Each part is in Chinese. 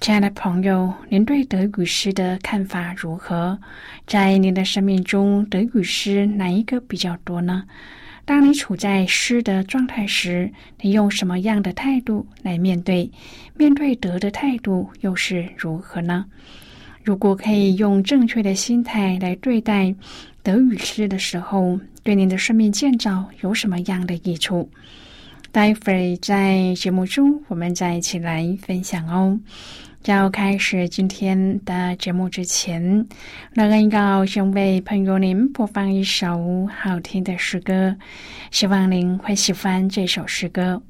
亲爱的朋友，您对德语诗的看法如何？在您的生命中，德语诗哪一个比较多呢？当你处在诗的状态时，你用什么样的态度来面对？面对德的态度又是如何呢？如果可以用正确的心态来对待德语诗的时候，对您的生命建造有什么样的益处？待会在节目中，我们再一起来分享哦。要开始今天的节目之前，乐恩要先为朋友您播放一首好听的诗歌，希望您会喜欢这首诗歌。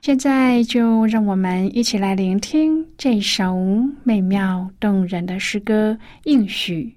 现在就让我们一起来聆听这首美妙动人的诗歌《应许》。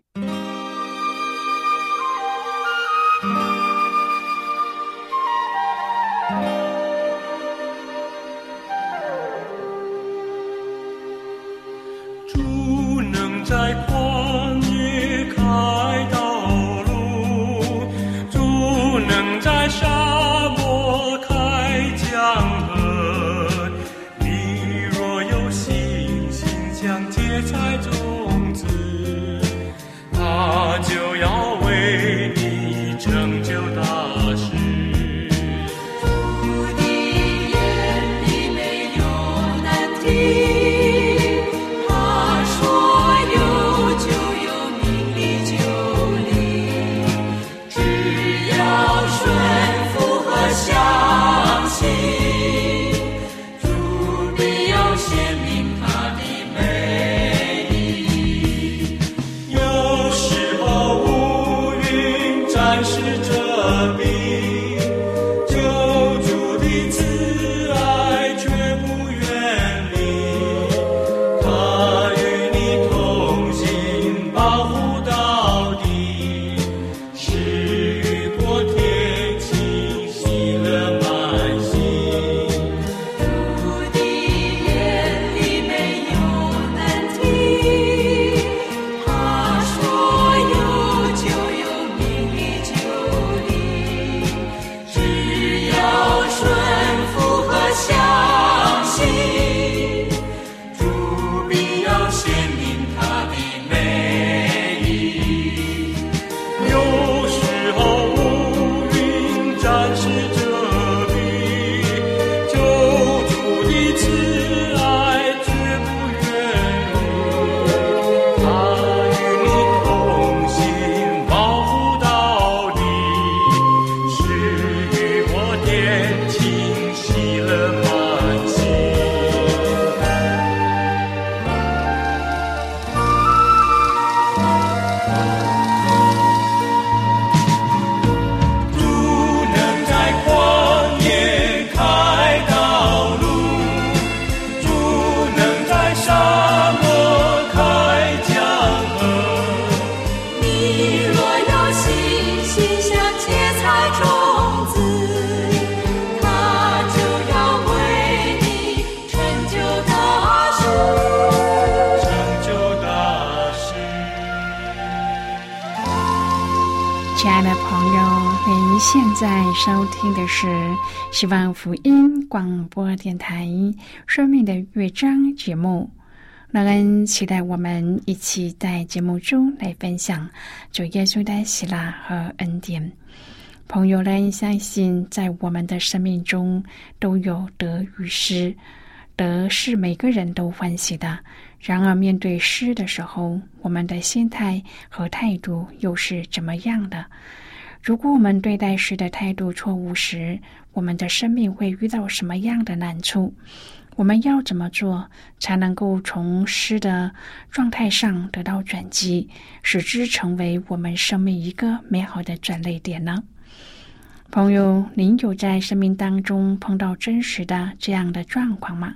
在收听的是希望福音广播电台《生命的乐章》节目。乐恩期待我们一起在节目中来分享主耶稣的喜乐和恩典。朋友们，相信在我们的生命中都有得与失，得是每个人都欢喜的。然而，面对失的时候，我们的心态和态度又是怎么样的？如果我们对待事的态度错误时，我们的生命会遇到什么样的难处？我们要怎么做才能够从诗的状态上得到转机，使之成为我们生命一个美好的转捩点呢？朋友，您有在生命当中碰到真实的这样的状况吗？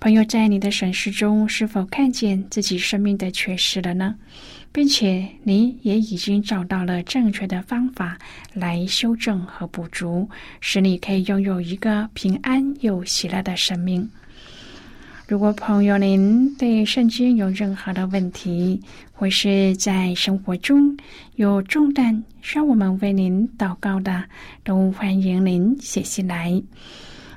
朋友，在你的审视中，是否看见自己生命的缺失了呢？并且你也已经找到了正确的方法来修正和补足，使你可以拥有一个平安又喜乐的生命。如果朋友您对圣经有任何的问题，或是在生活中有重担需要我们为您祷告的，都欢迎您写信来。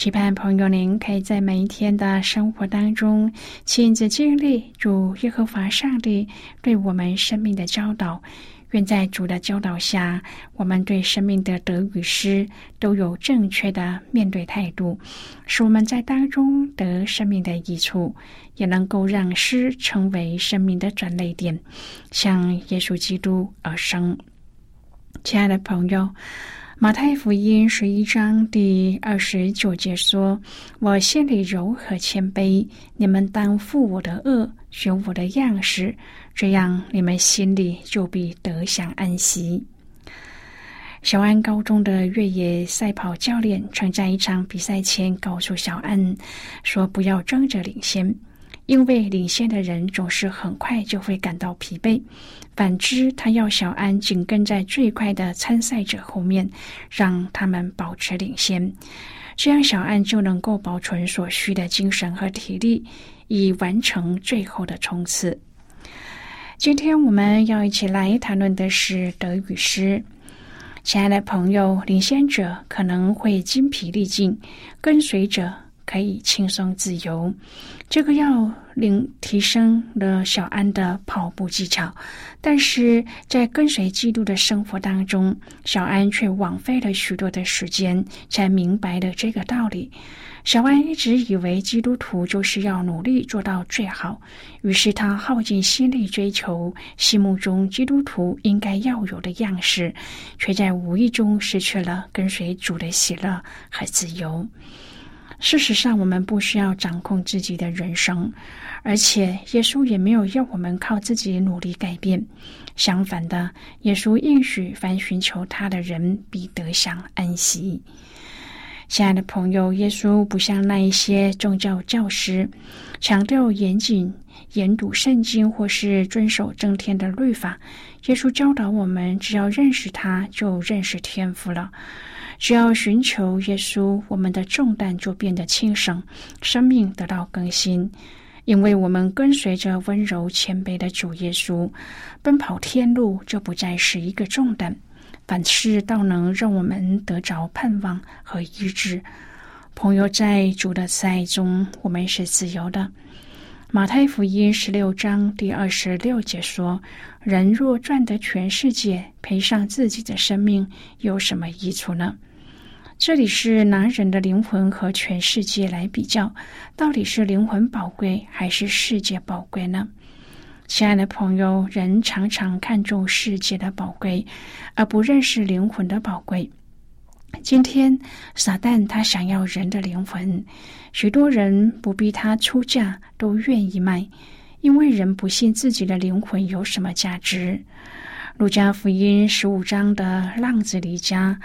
期盼朋友您可以在每一天的生活当中，亲自经历主耶和华上帝对我们生命的教导。愿在主的教导下，我们对生命的得与失都有正确的面对态度，使我们在当中得生命的益处，也能够让失成为生命的转泪点，向耶稣基督而生。亲爱的朋友。马太福音十一章第二十九节说：“我心里柔和谦卑，你们当负我的恶，学我的样式，这样你们心里就必得享安息。”小安高中的越野赛跑教练曾在一场比赛前告诉小安说：“不要争着领先。”因为领先的人总是很快就会感到疲惫，反之，他要小安紧跟在最快的参赛者后面，让他们保持领先，这样小安就能够保存所需的精神和体力，以完成最后的冲刺。今天我们要一起来谈论的是德语诗。亲爱的朋友，领先者可能会精疲力尽，跟随者。可以轻松自由，这个要令提升了小安的跑步技巧，但是在跟随基督的生活当中，小安却枉费了许多的时间，才明白了这个道理。小安一直以为基督徒就是要努力做到最好，于是他耗尽心力追求心目中基督徒应该要有的样式，却在无意中失去了跟随主的喜乐和自由。事实上，我们不需要掌控自己的人生，而且耶稣也没有要我们靠自己努力改变。相反的，耶稣应许凡寻求他的人必得享安息。亲爱的朋友，耶稣不像那一些宗教教师，强调严谨研读圣经或是遵守正天的律法。耶稣教导我们，只要认识他，就认识天父了。只要寻求耶稣，我们的重担就变得轻省，生命得到更新。因为我们跟随着温柔谦卑的主耶稣，奔跑天路就不再是一个重担，反是倒能让我们得着盼望和医治。朋友，在主的慈爱中，我们是自由的。马太福音十六章第二十六节说：“人若赚得全世界，赔上自己的生命，有什么益处呢？”这里是拿人的灵魂和全世界来比较，到底是灵魂宝贵还是世界宝贵呢？亲爱的朋友，人常常看重世界的宝贵，而不认识灵魂的宝贵。今天，撒旦他想要人的灵魂，许多人不逼他出价都愿意卖，因为人不信自己的灵魂有什么价值。路加福音十五章的浪子离家，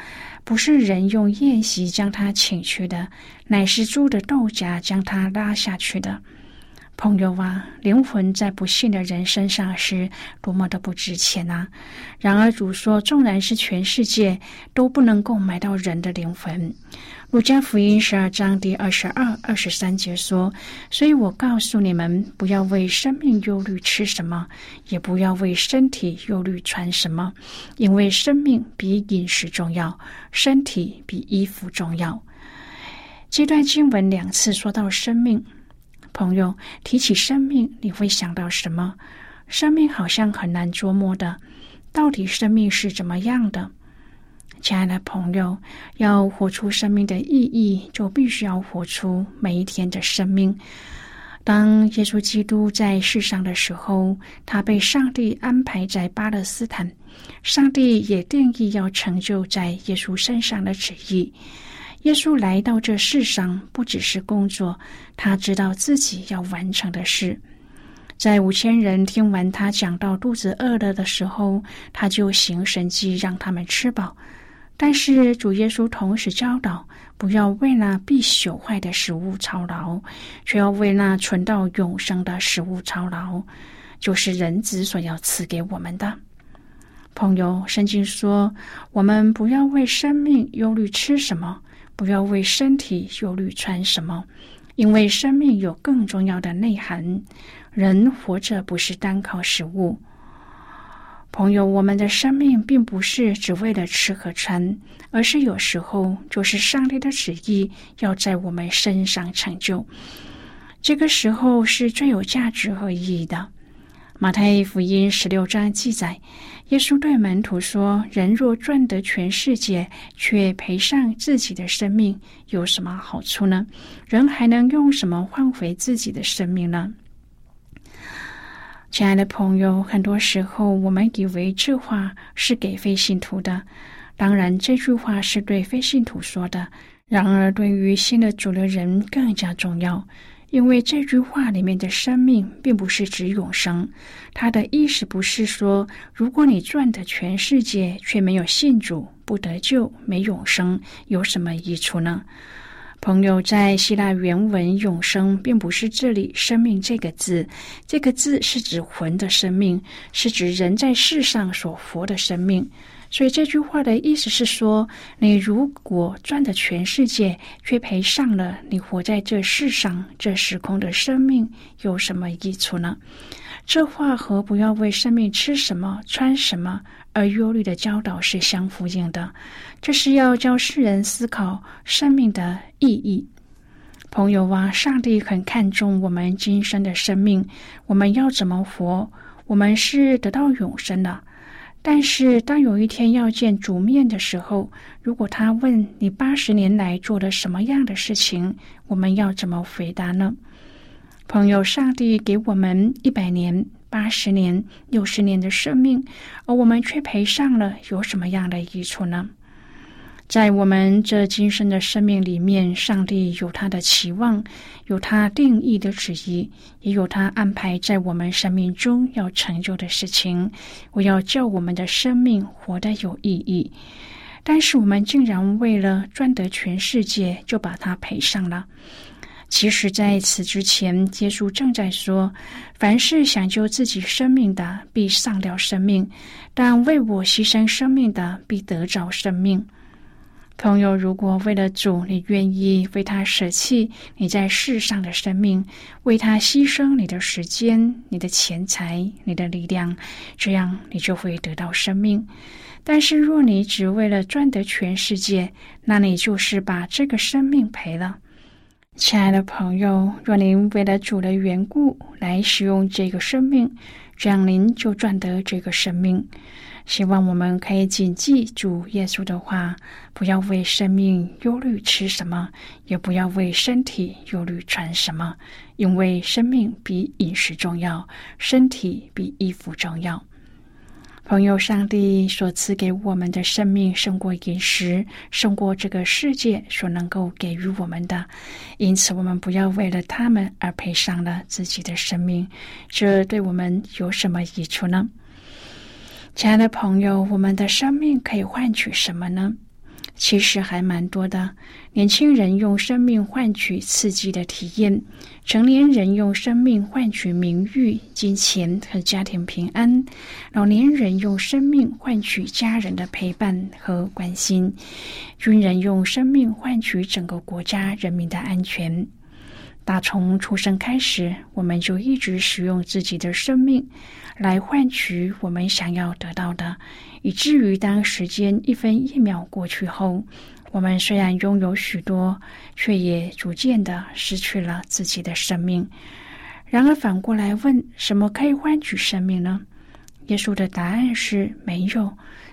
不是人用宴席将他请去的，乃是猪的豆荚将他拉下去的。朋友啊，灵魂在不幸的人身上是多么的不值钱啊！然而主说，纵然是全世界都不能够买到人的灵魂。路加福音十二章第二十二、二十三节说：“所以我告诉你们，不要为生命忧虑吃什么，也不要为身体忧虑穿什么，因为生命比饮食重要，身体比衣服重要。”这段经文两次说到生命。朋友提起生命，你会想到什么？生命好像很难捉摸的，到底生命是怎么样的？亲爱的朋友，要活出生命的意义，就必须要活出每一天的生命。当耶稣基督在世上的时候，他被上帝安排在巴勒斯坦，上帝也定义要成就在耶稣身上的旨意。耶稣来到这世上，不只是工作，他知道自己要完成的事。在五千人听完他讲到肚子饿了的时候，他就行神迹让他们吃饱。但是主耶稣同时教导，不要为那必朽坏的食物操劳，却要为那存到永生的食物操劳，就是人子所要赐给我们的。朋友，圣经说，我们不要为生命忧虑吃什么。不要为身体忧虑穿什么，因为生命有更重要的内涵。人活着不是单靠食物。朋友，我们的生命并不是只为了吃和穿，而是有时候就是上帝的旨意要在我们身上成就。这个时候是最有价值和意义的。马太福音十六章记载。耶稣对门徒说：“人若赚得全世界，却赔上自己的生命，有什么好处呢？人还能用什么换回自己的生命呢？”亲爱的朋友，很多时候我们以为这话是给非信徒的，当然这句话是对非信徒说的。然而，对于信的主的人更加重要。因为这句话里面的生命，并不是指永生，它的意思不是说，如果你赚的全世界却没有信主，不得救，没永生，有什么益处呢？朋友，在希腊原文“永生”并不是这里“生命”这个字，这个字是指魂的生命，是指人在世上所活的生命。所以这句话的意思是说，你如果赚的全世界，却赔上了你活在这世上这时空的生命，有什么益处呢？这话和不要为生命吃什么、穿什么而忧虑的教导是相呼应的。这是要教世人思考生命的意义。朋友啊，上帝很看重我们今生的生命，我们要怎么活？我们是得到永生的。但是，当有一天要见主面的时候，如果他问你八十年来做了什么样的事情，我们要怎么回答呢？朋友，上帝给我们一百年、八十年、六十年的生命，而我们却赔上了，有什么样的益处呢？在我们这今生的生命里面，上帝有他的期望，有他定义的旨意，也有他安排在我们生命中要成就的事情。我要叫我们的生命活得有意义，但是我们竟然为了赚得全世界，就把它赔上了。其实，在此之前，耶稣正在说：凡是想救自己生命的，必丧掉生命；但为我牺牲生命的，必得着生命。朋友，如果为了主，你愿意为他舍弃你在世上的生命，为他牺牲你的时间、你的钱财、你的力量，这样你就会得到生命。但是，若你只为了赚得全世界，那你就是把这个生命赔了。亲爱的朋友，若您为了主的缘故来使用这个生命，这样您就赚得这个生命。希望我们可以谨记主耶稣的话，不要为生命忧虑吃什么，也不要为身体忧虑穿什么，因为生命比饮食重要，身体比衣服重要。朋友，上帝所赐给我们的生命胜过饮食，胜过这个世界所能够给予我们的。因此，我们不要为了他们而赔上了自己的生命，这对我们有什么益处呢？亲爱的朋友，我们的生命可以换取什么呢？其实还蛮多的。年轻人用生命换取刺激的体验，成年人用生命换取名誉、金钱和家庭平安，老年人用生命换取家人的陪伴和关心，军人用生命换取整个国家人民的安全。打从出生开始，我们就一直使用自己的生命来换取我们想要得到的，以至于当时间一分一秒过去后，我们虽然拥有许多，却也逐渐的失去了自己的生命。然而反过来问，什么可以换取生命呢？耶稣的答案是没有，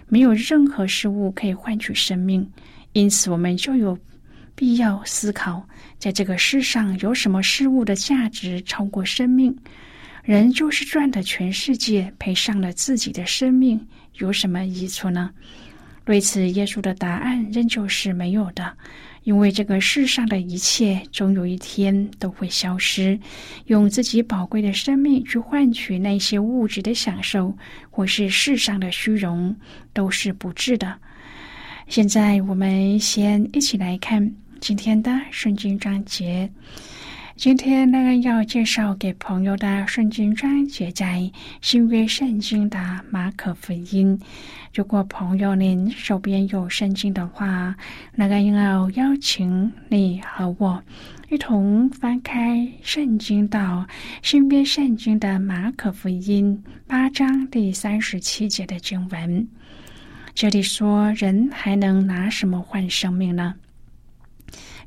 没有任何事物可以换取生命。因此，我们就有。必要思考，在这个世上有什么事物的价值超过生命？人就是赚的全世界，赔上了自己的生命，有什么益处呢？对此，耶稣的答案仍旧是没有的，因为这个世上的一切，终有一天都会消失。用自己宝贵的生命去换取那些物质的享受，或是世上的虚荣，都是不智的。现在，我们先一起来看。今天的圣经章节，今天那个要介绍给朋友的圣经章节在新约圣经的马可福音。如果朋友您手边有圣经的话，那个要邀请你和我一同翻开圣经到新约圣经的马可福音八章第三十七节的经文。这里说：“人还能拿什么换生命呢？”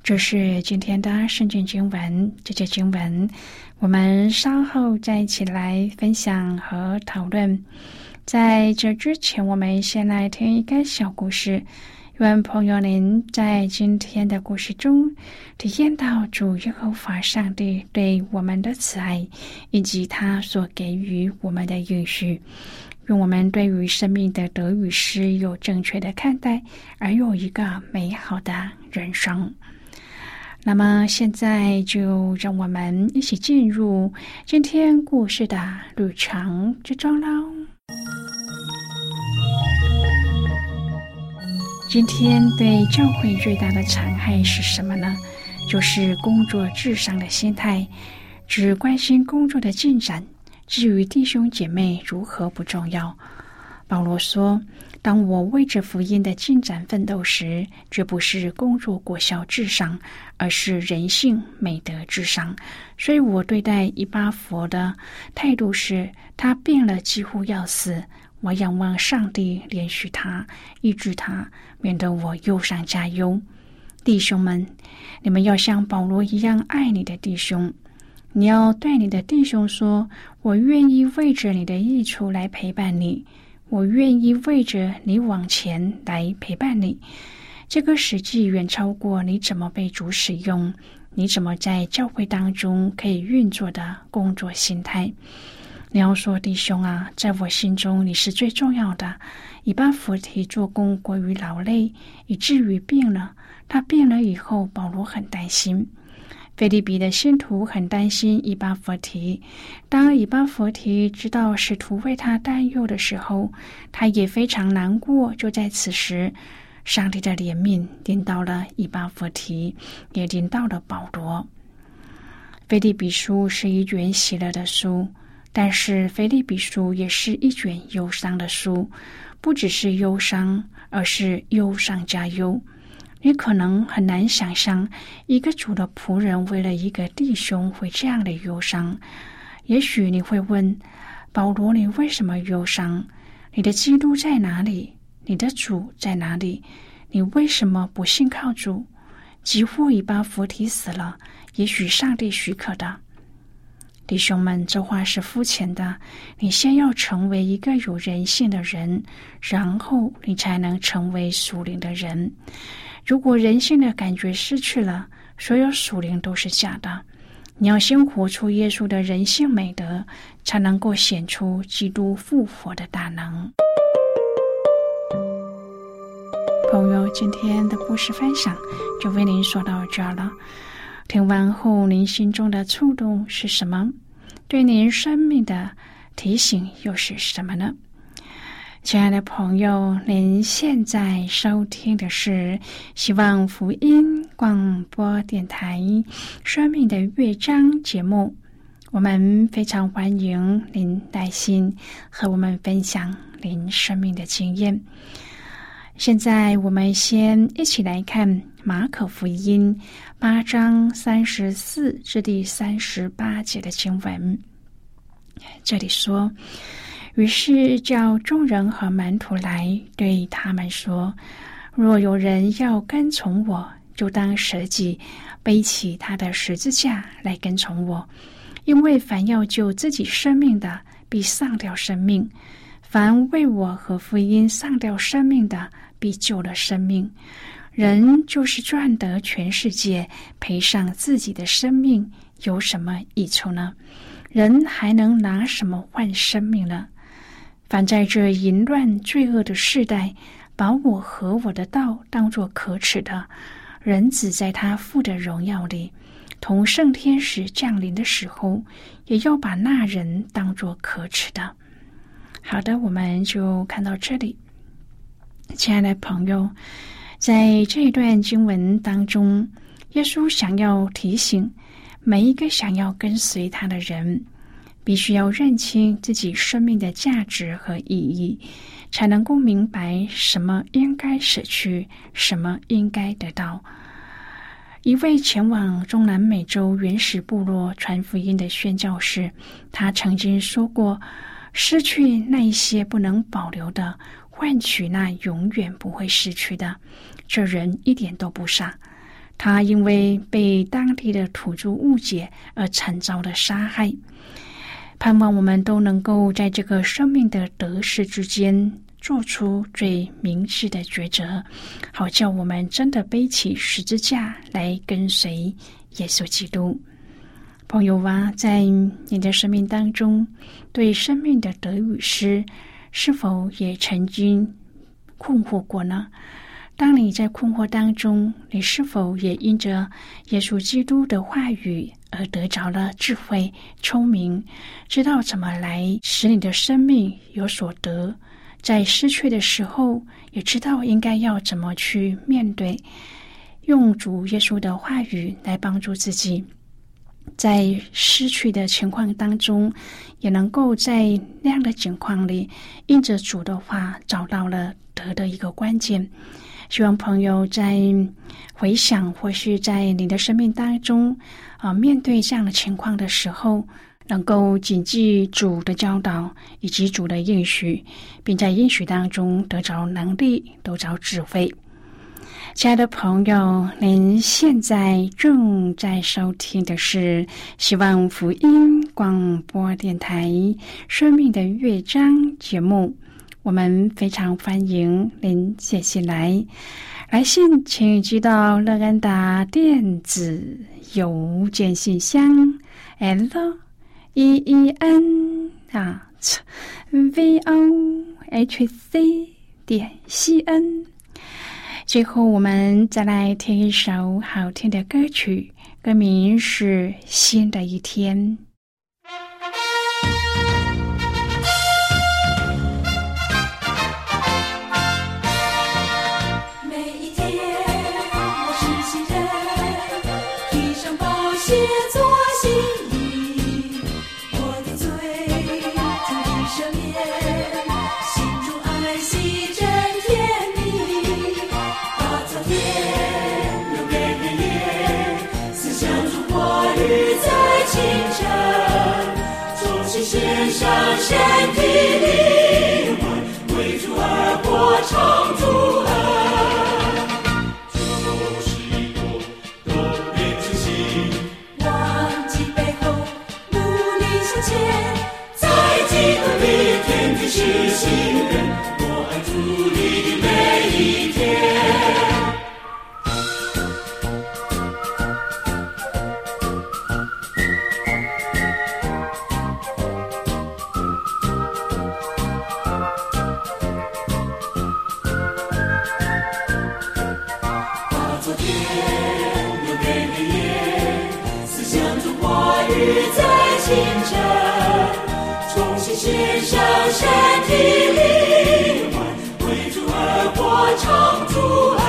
这是今天的圣经经文，这节经文我们稍后再一起来分享和讨论。在这之前，我们先来听一个小故事，愿朋友您在今天的故事中体验到主耶和华上帝对我们的慈爱，以及他所给予我们的允许，愿我们对于生命的得与失有正确的看待，而有一个美好的人生。那么现在就让我们一起进入今天故事的旅程之中喽。今天对教会最大的残害是什么呢？就是工作至上的心态，只关心工作的进展，至于弟兄姐妹如何不重要。保罗说。当我为着福音的进展奋斗时，绝不是工作果效至上，而是人性美德至上。所以我对待伊巴佛的态度是：他病了，几乎要死，我仰望上帝怜恤他，医治他，免得我忧上加忧。弟兄们，你们要像保罗一样爱你的弟兄。你要对你的弟兄说：“我愿意为着你的益处来陪伴你。”我愿意为着你往前来陪伴你，这个实际远超过你怎么被主使用，你怎么在教会当中可以运作的工作心态。你要说弟兄啊，在我心中你是最重要的。以巴弗提做工过于劳累，以至于病了。他病了以后，保罗很担心。菲利比的信徒很担心以巴弗提。当以巴弗提知道使徒为他担忧的时候，他也非常难过。就在此时，上帝的怜悯临到了以巴弗提，也临到了保罗。菲利比书是一卷喜乐的书，但是菲利比书也是一卷忧伤的书，不只是忧伤，而是忧伤加忧。你可能很难想象，一个主的仆人为了一个弟兄会这样的忧伤。也许你会问保罗：“你为什么忧伤？你的基督在哪里？你的主在哪里？你为什么不信靠主？几乎已把佛提死了。也许上帝许可的。”弟兄们，这话是肤浅的。你先要成为一个有人性的人，然后你才能成为属灵的人。如果人性的感觉失去了，所有属灵都是假的。你要先活出耶稣的人性美德，才能够显出基督复活的大能。朋友，今天的故事分享就为您说到这儿了。听完后，您心中的触动是什么？对您生命的提醒又是什么呢？亲爱的朋友，您现在收听的是希望福音广播电台《生命的乐章》节目。我们非常欢迎您耐心和我们分享您生命的经验。现在，我们先一起来看马可福音八章三十四至第三十八节的经文。这里说：“于是叫众人和门徒来，对他们说：若有人要跟从我，就当舍己，背起他的十字架来跟从我。因为凡要救自己生命的，必丧掉生命；凡为我和福音丧掉生命的，必救了生命，人就是赚得全世界，赔上自己的生命，有什么益处呢？人还能拿什么换生命呢？凡在这淫乱罪恶的世代，把我和我的道当作可耻的，人子在他父的荣耀里，同圣天使降临的时候，也要把那人当作可耻的。好的，我们就看到这里。亲爱的朋友，在这一段经文当中，耶稣想要提醒每一个想要跟随他的人，必须要认清自己生命的价值和意义，才能够明白什么应该舍去，什么应该得到。一位前往中南美洲原始部落传福音的宣教士，他曾经说过：“失去那一些不能保留的。”换取那永远不会失去的，这人一点都不傻。他因为被当地的土著误解而惨遭的杀害。盼望我们都能够在这个生命的得失之间做出最明智的抉择，好叫我们真的背起十字架来跟随耶稣基督。朋友啊，在你的生命当中，对生命的得与失。是否也曾经困惑过呢？当你在困惑当中，你是否也因着耶稣基督的话语而得着了智慧、聪明，知道怎么来使你的生命有所得？在失去的时候，也知道应该要怎么去面对，用主耶稣的话语来帮助自己。在失去的情况当中，也能够在那样的境况里，应着主的话找到了得的一个关键。希望朋友在回想或是在你的生命当中啊，面对这样的情况的时候，能够谨记主的教导以及主的应许，并在应许当中得着能力，得着智慧。亲爱的朋友，您现在正在收听的是希望福音广播电台《生命的乐章》节目。我们非常欢迎您写信来，来信请寄到乐安达电子邮件信箱：l e e n 啊 v o h c 点 c n。最后，我们再来听一首好听的歌曲，歌名是《新的一天》。上唱出来。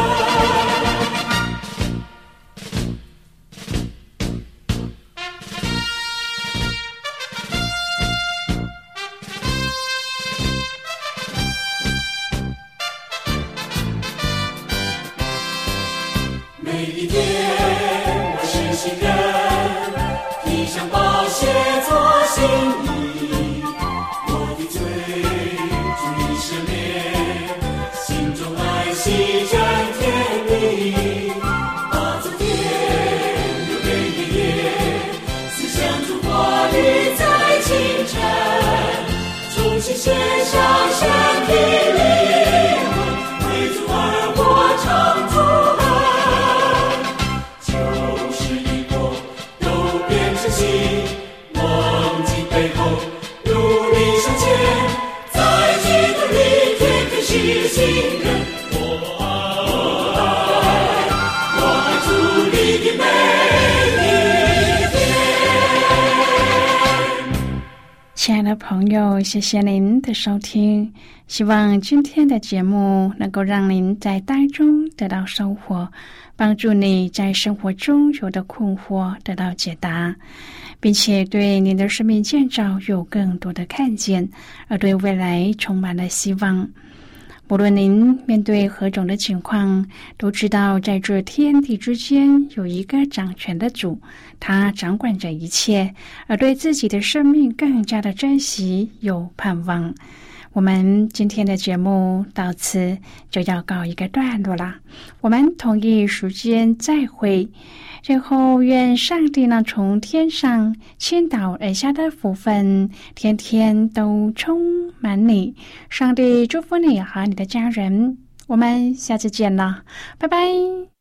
亲爱的朋友，谢谢您的收听。希望今天的节目能够让您在当中得到收获，帮助你在生活中有的困惑得到解答，并且对您的生命建造有更多的看见，而对未来充满了希望。无论您面对何种的情况，都知道在这天地之间有一个掌权的主，他掌管着一切，而对自己的生命更加的珍惜，有盼望。我们今天的节目到此就要告一个段落啦，我们同一时间再会。最后，愿上帝呢从天上倾倒而下的福分，天天都充满你。上帝祝福你和你的家人。我们下次见了，拜拜。